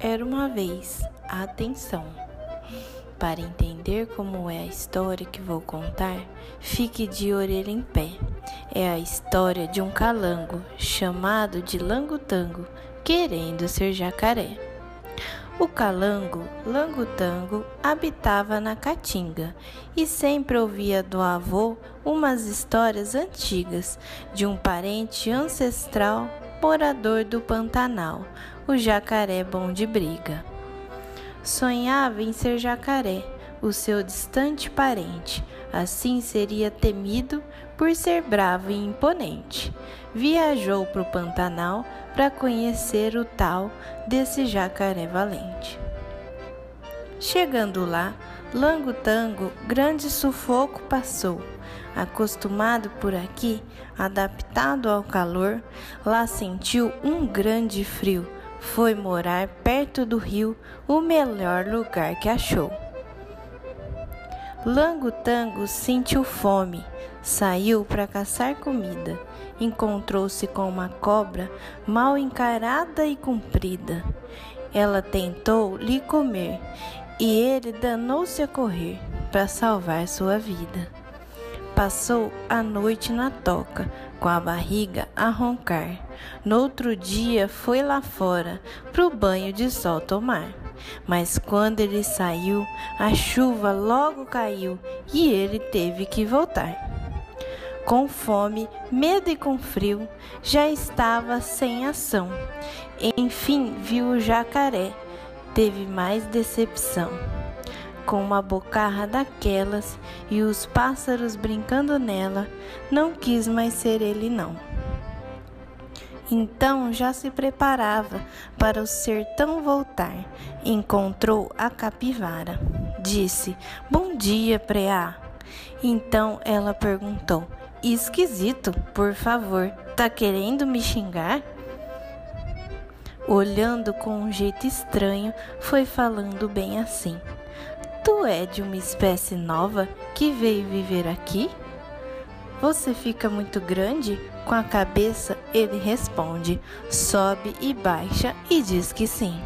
Era uma vez, atenção. Para entender como é a história que vou contar, fique de orelha em pé. É a história de um calango chamado de Langotango, querendo ser jacaré. O calango, Langotango, habitava na Caatinga e sempre ouvia do avô umas histórias antigas de um parente ancestral morador do Pantanal, o jacaré bom de briga. Sonhava em ser jacaré, o seu distante parente, assim seria temido por ser bravo e imponente. Viajou para o Pantanal para conhecer o tal desse jacaré valente. Chegando lá, Lango Tango, grande sufoco passou. Acostumado por aqui, adaptado ao calor, lá sentiu um grande frio. Foi morar perto do rio, o melhor lugar que achou. Lango Tango sentiu fome, saiu para caçar comida. Encontrou-se com uma cobra mal encarada e comprida. Ela tentou lhe comer e ele danou-se a correr para salvar sua vida. Passou a noite na toca, com a barriga a roncar. No outro dia foi lá fora pro banho de sol tomar. Mas quando ele saiu, a chuva logo caiu e ele teve que voltar. Com fome, medo e com frio, já estava sem ação. Enfim, viu o jacaré teve mais decepção. Com uma bocarra daquelas e os pássaros brincando nela, não quis mais ser ele, não. Então já se preparava para o sertão voltar. Encontrou a capivara. Disse: Bom dia, preá. Então ela perguntou: Esquisito, por favor, tá querendo me xingar? Olhando com um jeito estranho, foi falando bem assim: Tu é de uma espécie nova que veio viver aqui? Você fica muito grande? Com a cabeça, ele responde, sobe e baixa e diz que sim.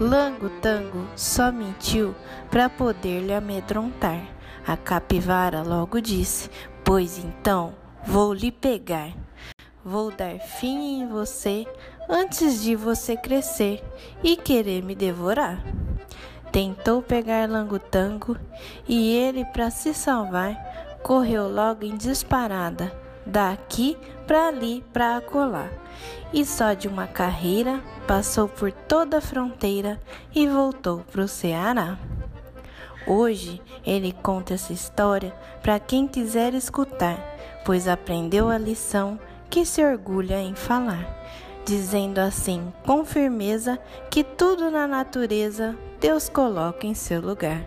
Lango Tango só mentiu para poder lhe amedrontar. A capivara logo disse: Pois então vou lhe pegar. Vou dar fim em você antes de você crescer e querer me devorar. Tentou pegar Langotango e ele, para se salvar, correu logo em disparada, daqui para ali para acolá. E só de uma carreira passou por toda a fronteira e voltou para o Ceará. Hoje ele conta essa história para quem quiser escutar, pois aprendeu a lição que se orgulha em falar, dizendo assim com firmeza que tudo na natureza Deus coloca em seu lugar.